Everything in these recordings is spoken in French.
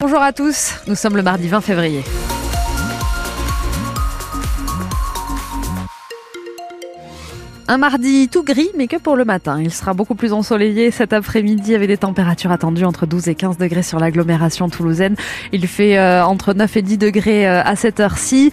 Bonjour à tous, nous sommes le mardi 20 février. Un mardi tout gris, mais que pour le matin. Il sera beaucoup plus ensoleillé cet après-midi avec des températures attendues entre 12 et 15 degrés sur l'agglomération toulousaine. Il fait euh, entre 9 et 10 degrés euh, à cette heure-ci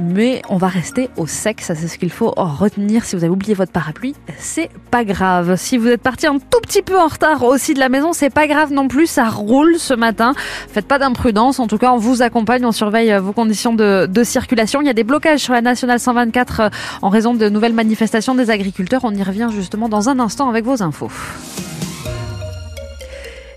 mais on va rester au sec, ça c'est ce qu'il faut retenir. Si vous avez oublié votre parapluie, c'est pas grave. Si vous êtes parti un tout petit peu en retard aussi de la maison, c'est pas grave non plus, ça roule ce matin. Faites pas d'imprudence, en tout cas on vous accompagne, on surveille vos conditions de, de, circulation. Il y a des blocages sur la nationale 124 euh, en raison de nouvelles manifestations des agriculteurs. On y revient justement dans un instant avec vos infos.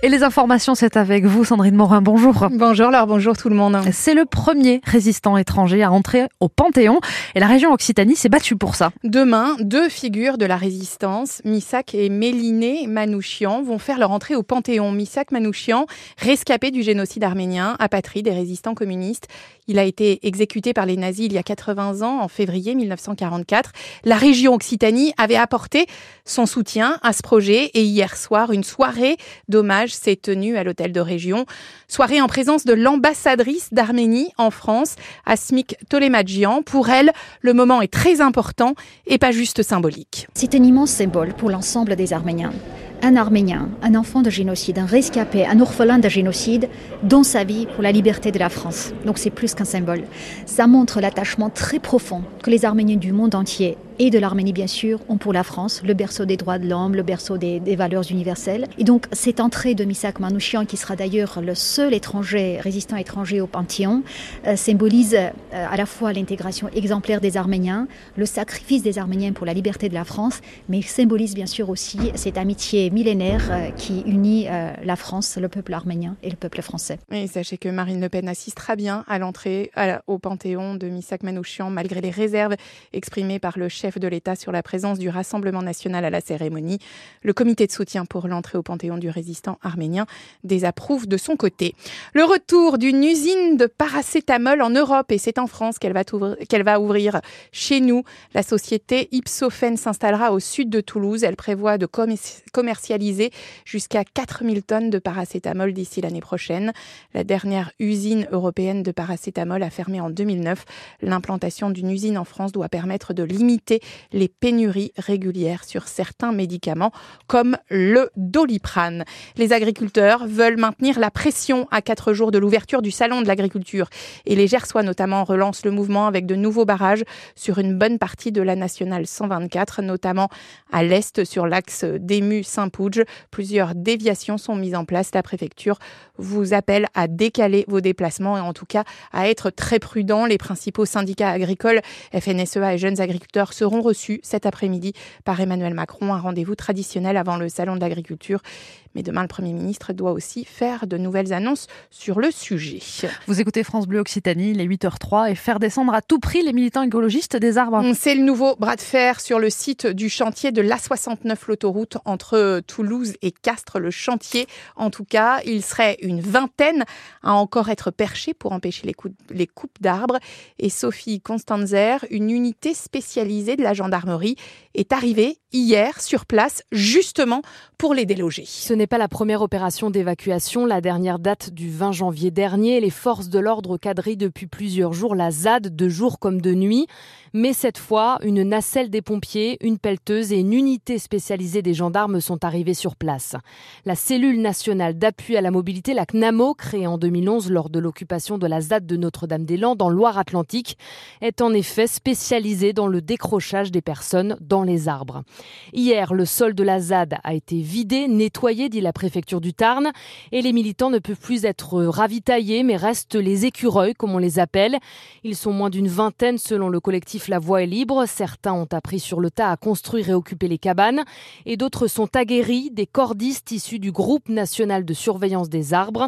Et les informations, c'est avec vous, Sandrine Morin. Bonjour. Bonjour, Laure. Bonjour tout le monde. C'est le premier résistant étranger à entrer au Panthéon et la région Occitanie s'est battue pour ça. Demain, deux figures de la résistance, Missak et Méliné Manouchian, vont faire leur entrée au Panthéon. Missak Manouchian, rescapé du génocide arménien, apatride des résistants communistes. Il a été exécuté par les nazis il y a 80 ans, en février 1944. La région Occitanie avait apporté son soutien à ce projet et hier soir, une soirée d'hommage s'est tenue à l'hôtel de région. Soirée en présence de l'ambassadrice d'Arménie en France, Asmik Tolemadjian. Pour elle, le moment est très important et pas juste symbolique. C'est un immense symbole pour l'ensemble des Arméniens un Arménien, un enfant de génocide, un rescapé, un orphelin de génocide, dont sa vie pour la liberté de la France. Donc c'est plus qu'un symbole. Ça montre l'attachement très profond que les Arméniens du monde entier et de l'Arménie bien sûr ont pour la France, le berceau des droits de l'homme, le berceau des, valeurs universelles. Et donc cette entrée de Misak Manouchian, qui sera d'ailleurs le seul étranger, résistant étranger au Panthéon, euh, symbolise euh, à la fois l'intégration exemplaire des Arméniens, le sacrifice des Arméniens pour la liberté de la France, mais symbolise bien sûr aussi cette amitié millénaire euh, qui unit la France, le peuple arménien et le peuple français. Et sachez que Marine Le Pen assistera bien à l'entrée au Panthéon de Misak Manouchian, malgré les réserves exprimées par le chef chef de l'État sur la présence du Rassemblement national à la cérémonie. Le comité de soutien pour l'entrée au Panthéon du résistant arménien désapprouve de son côté. Le retour d'une usine de paracétamol en Europe, et c'est en France qu'elle va, qu'elle va ouvrir chez nous. La société Ipsophène s'installera au sud de Toulouse. Elle prévoit de commercialiser jusqu'à 4000 tonnes de paracétamol d'ici l'année prochaine. La dernière usine européenne de paracétamol a fermé en 2009. L'implantation d'une usine en France doit permettre de limiter les pénuries régulières sur certains médicaments comme le doliprane. Les agriculteurs veulent maintenir la pression à quatre jours de l'ouverture du salon de l'agriculture et les Gersois notamment relancent le mouvement avec de nouveaux barrages sur une bonne partie de la nationale 124, notamment à l'est sur l'axe d'Emu-Saint-Pouge. Plusieurs déviations sont mises en place. La préfecture vous appelle à décaler vos déplacements et en tout cas à être très prudent. Les principaux syndicats agricoles, FNSEA et jeunes agriculteurs seront seront reçus cet après-midi par Emmanuel Macron, un rendez-vous traditionnel avant le Salon de l'agriculture. Mais demain, le Premier ministre doit aussi faire de nouvelles annonces sur le sujet. Vous écoutez France Bleu Occitanie, les 8h03, et faire descendre à tout prix les militants écologistes des arbres. C'est le nouveau bras de fer sur le site du chantier de l'A69, l'autoroute entre Toulouse et Castres. Le chantier, en tout cas, il serait une vingtaine à encore être perchés pour empêcher les, les coupes d'arbres. Et Sophie Constanzer, une unité spécialisée de la gendarmerie, est arrivée hier sur place justement pour les déloger. Ce n'est pas la première opération d'évacuation. La dernière date du 20 janvier dernier. Les forces de l'ordre quadrillent depuis plusieurs jours la ZAD de jour comme de nuit. Mais cette fois, une nacelle des pompiers, une pelleteuse et une unité spécialisée des gendarmes sont arrivés sur place. La cellule nationale d'appui à la mobilité, la CNAMO, créée en 2011 lors de l'occupation de la ZAD de Notre-Dame-des-Landes en Loire-Atlantique, est en effet spécialisée dans le décrochage des personnes dans les arbres. Hier, le sol de la ZAD a été vidé, nettoyé, dit la préfecture du Tarn, et les militants ne peuvent plus être ravitaillés, mais restent les écureuils, comme on les appelle. Ils sont moins d'une vingtaine selon le collectif La Voie est libre. Certains ont appris sur le tas à construire et occuper les cabanes, et d'autres sont aguerris, des cordistes issus du groupe national de surveillance des arbres.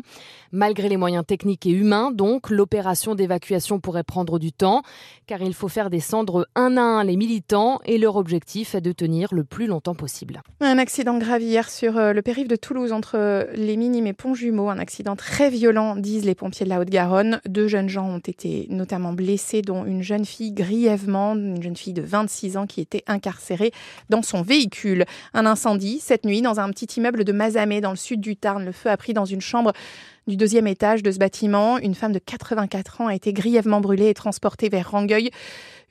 Malgré les moyens techniques et humains, donc, l'opération d'évacuation pourrait prendre du temps, car il faut faire descendre un à un les militants, et leur objectif est de tenir le plus longtemps possible. Un accident grave hier sur euh, le périph' de Toulouse entre les Minimes et Pont-Jumeau. Un accident très violent, disent les pompiers de la Haute-Garonne. Deux jeunes gens ont été notamment blessés, dont une jeune fille grièvement, une jeune fille de 26 ans qui était incarcérée dans son véhicule. Un incendie cette nuit dans un petit immeuble de Mazamet dans le sud du Tarn. Le feu a pris dans une chambre du deuxième étage de ce bâtiment. Une femme de 84 ans a été grièvement brûlée et transportée vers Rangueil.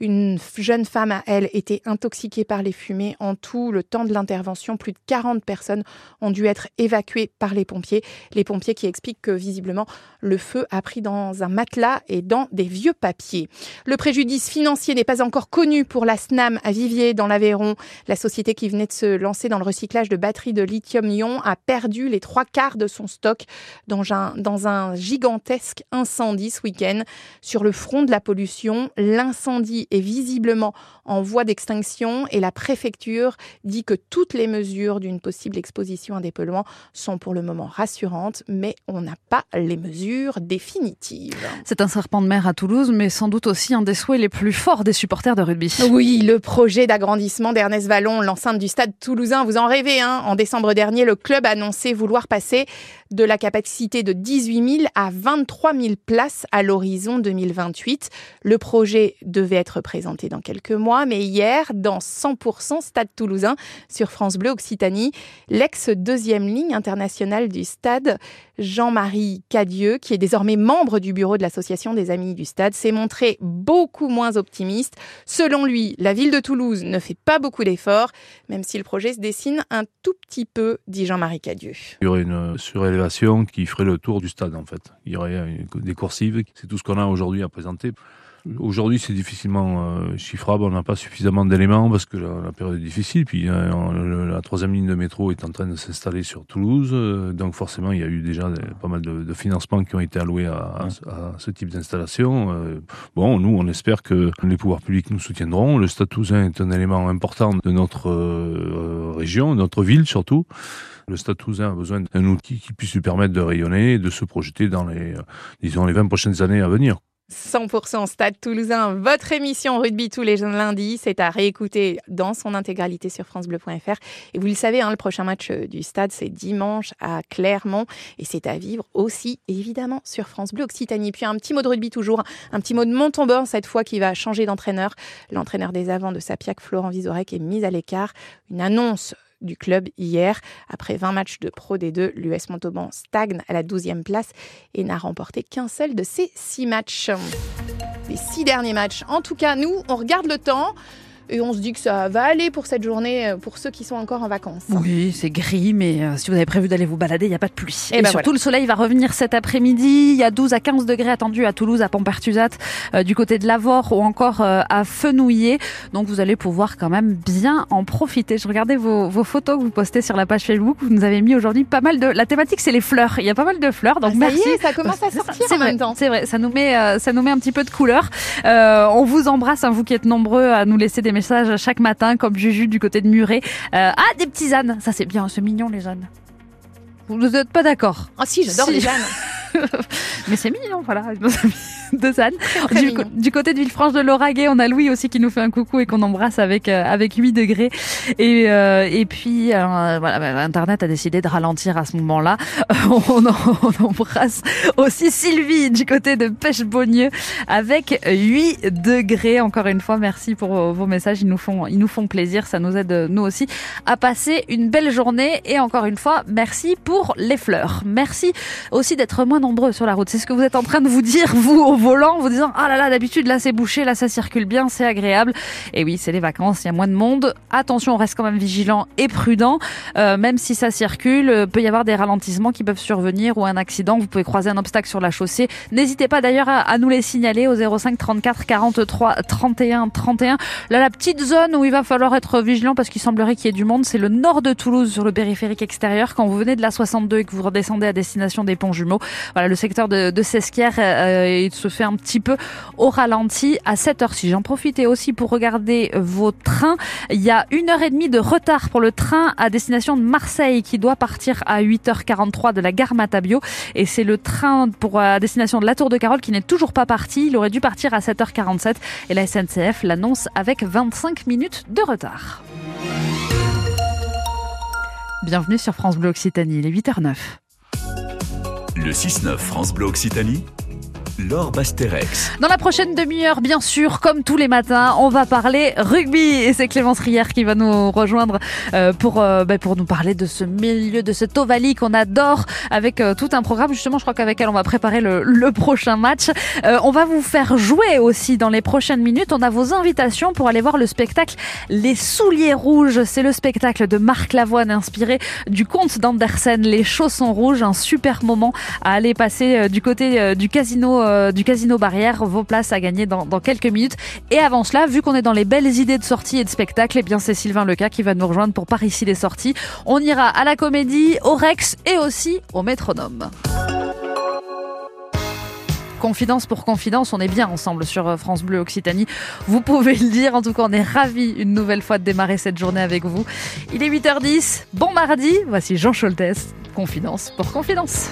Une jeune femme a, elle, été intoxiquée par les fumées. En tout, le temps de l'intervention, plus de 40 personnes ont dû être évacuées par les pompiers. Les pompiers qui expliquent que visiblement, le feu a pris dans un matelas et dans des vieux papiers. Le préjudice financier n'est pas encore connu pour la SNAM à Vivier, dans l'Aveyron. La société qui venait de se lancer dans le recyclage de batteries de lithium-ion a perdu les trois quarts de son stock dans un, dans un gigantesque incendie ce week-end. Sur le front de la pollution, l'incendie est visiblement en voie d'extinction et la préfecture dit que toutes les mesures d'une possible exposition à des polluants sont pour le moment rassurantes, mais on n'a pas les mesures définitives. C'est un serpent de mer à Toulouse, mais sans doute aussi un des souhaits les plus forts des supporters de rugby. Oui, le projet d'agrandissement d'Ernest Vallon, l'enceinte du stade toulousain, vous en rêvez, hein En décembre dernier, le club a annoncé vouloir passer de la capacité de 18 000 à 23 000 places à l'horizon 2028. Le projet devait être présenté dans quelques mois, mais hier, dans 100% Stade Toulousain sur France Bleu Occitanie, l'ex-deuxième ligne internationale du stade, Jean-Marie Cadieux, qui est désormais membre du bureau de l'association des amis du stade, s'est montré beaucoup moins optimiste. Selon lui, la ville de Toulouse ne fait pas beaucoup d'efforts, même si le projet se dessine un tout petit peu, dit Jean-Marie Cadieux. Qui ferait le tour du stade en fait. Il y aurait des coursives, c'est tout ce qu'on a aujourd'hui à présenter. Aujourd'hui, c'est difficilement euh, chiffrable. On n'a pas suffisamment d'éléments parce que la, la, période est difficile. Puis euh, la troisième ligne de métro est en train de s'installer sur Toulouse. Euh, donc forcément, il y a eu déjà des, pas mal de, de, financements qui ont été alloués à, à, à ce type d'installation. Euh, bon, nous, on espère que les pouvoirs publics nous soutiendront. Le Stade Toulousain est un élément important de notre euh, région, de notre ville surtout. Le Stade Toulousain a besoin d'un outil qui puisse lui permettre de rayonner et de se projeter dans les, disons, les 20 prochaines années à venir. 100% Stade Toulousain, votre émission rugby tous les lundis, c'est à réécouter dans son intégralité sur francebleu.fr. Et vous le savez, hein, le prochain match du Stade, c'est dimanche à Clermont et c'est à vivre aussi évidemment sur France Bleu Occitanie. Puis un petit mot de rugby toujours, un petit mot de Montauban cette fois qui va changer d'entraîneur. L'entraîneur des avants de Sapiac, Florent Vizorek, est mis à l'écart. Une annonce du club hier. Après 20 matchs de Pro D2, l'US Montauban stagne à la 12e place et n'a remporté qu'un seul de ses 6 matchs. Les 6 derniers matchs. En tout cas, nous, on regarde le temps. Et on se dit que ça va aller pour cette journée, pour ceux qui sont encore en vacances. Oui, c'est gris, mais euh, si vous avez prévu d'aller vous balader, il n'y a pas de pluie. Et, et ben surtout, voilà. le soleil va revenir cet après-midi. Il y a 12 à 15 degrés attendus à Toulouse, à Pontpertusat, euh, du côté de Lavore ou encore euh, à Fenouillet. Donc, vous allez pouvoir quand même bien en profiter. Je regardais vos, vos, photos que vous postez sur la page Facebook. Vous nous avez mis aujourd'hui pas mal de... La thématique, c'est les fleurs. Il y a pas mal de fleurs. Donc, ah, ça merci. Y est, ça commence à sortir en vrai, même temps. C'est vrai, ça nous, met, euh, ça nous met un petit peu de couleur. Euh, on vous embrasse, hein, vous qui êtes nombreux à nous laisser des chaque matin comme Juju du côté de Muret. Euh, ah, des petits ânes, ça c'est bien, c'est mignon les ânes. Vous n'êtes pas d'accord? Ah si, j'adore Si. les ânes. Mais c'est mignon, voilà, nos amis de Du, côté de Villefranche de Lauragais, on a Louis aussi qui nous fait un coucou et qu'on embrasse avec euh, avec 8 degrés. Et euh, et puis euh, voilà, bah, Internet a décidé de ralentir à ce moment-là. on, on embrasse aussi Sylvie du côté de Pêche-Beaunieu avec 8 degrés. Encore une fois, merci pour vos, vos messages, ils nous font ils nous font plaisir, ça nous aide nous aussi à passer une belle journée. Et encore une fois, merci pour les fleurs. Merci aussi d'être moins nombreux sur la route. C'est ce que vous êtes en train de vous dire, vous, au volant, vous disant, ah là là, d'habitude, là, c'est bouché, là, ça circule bien, c'est agréable. Et oui, c'est les vacances, il y a moins de monde. Attention, on reste quand même vigilant et prudent. Euh, même si ça circule, euh, peut y avoir des ralentissements qui peuvent survenir ou un accident. Vous pouvez croiser un obstacle sur la chaussée. N'hésitez pas d'ailleurs à, à nous les signaler au 05 34 43 31 31. Là, la petite zone où il va falloir être vigilant parce qu'il semblerait qu'il y ait du monde, c'est le nord de Toulouse sur le périphérique extérieur. Quand vous venez de la 62 et que vous redescendez à destination des ponts jumeaux, voilà, le secteur de, de Sesquières euh, il se fait un petit peu au ralenti à cette heure-ci. J'en profitais aussi pour regarder vos trains. Il y a une heure et demie de retard pour le train à destination de Marseille qui doit partir à 8h43 de la gare Matabio. Et c'est le train pour à destination de la Tour de Carole qui n'est toujours pas parti. Il aurait dû partir à 7h47 et la SNCF l'annonce avec 25 minutes de retard. Bienvenue sur France Bleu Occitanie, il est 8h09. Le 6-9 France Bleu Occitanie, Laure Basterex. Dans la prochaine demi-heure, bien sûr, comme tous les matins, on va parler rugby. Et c'est Clémence Rier qui va nous rejoindre euh, pour, euh, bah, pour nous parler de ce milieu, de cet Ovalie qu'on adore, avec euh, tout un programme. Justement, je crois qu'avec elle, on va préparer le, le prochain match. on va vous faire jouer aussi dans les prochaines minutes. On a vos invitations pour aller voir le spectacle Les Souliers Rouges. C'est le spectacle de Marc Lavoine, inspiré du conte d'Andersen, Les Chaussons Rouges. Un super moment à aller passer du côté du casino euh, du Casino Barrière. Vos places à gagner dans, quelques minutes. Et avant cela, vu qu'on est dans les belles idées de sortie et de spectacle, eh bien c'est Sylvain Leca qui va nous rejoindre pour par ici les sorties. On ira à la comédie, au Rex et aussi au métronome. Confidence pour confidence, on est bien ensemble sur euh, France Bleu Occitanie. Vous pouvez le dire, en tout cas on est ravis une nouvelle fois de démarrer cette journée avec vous. Il est 8h10, bon mardi, voici Jean Scholtes, Confidence pour confidence.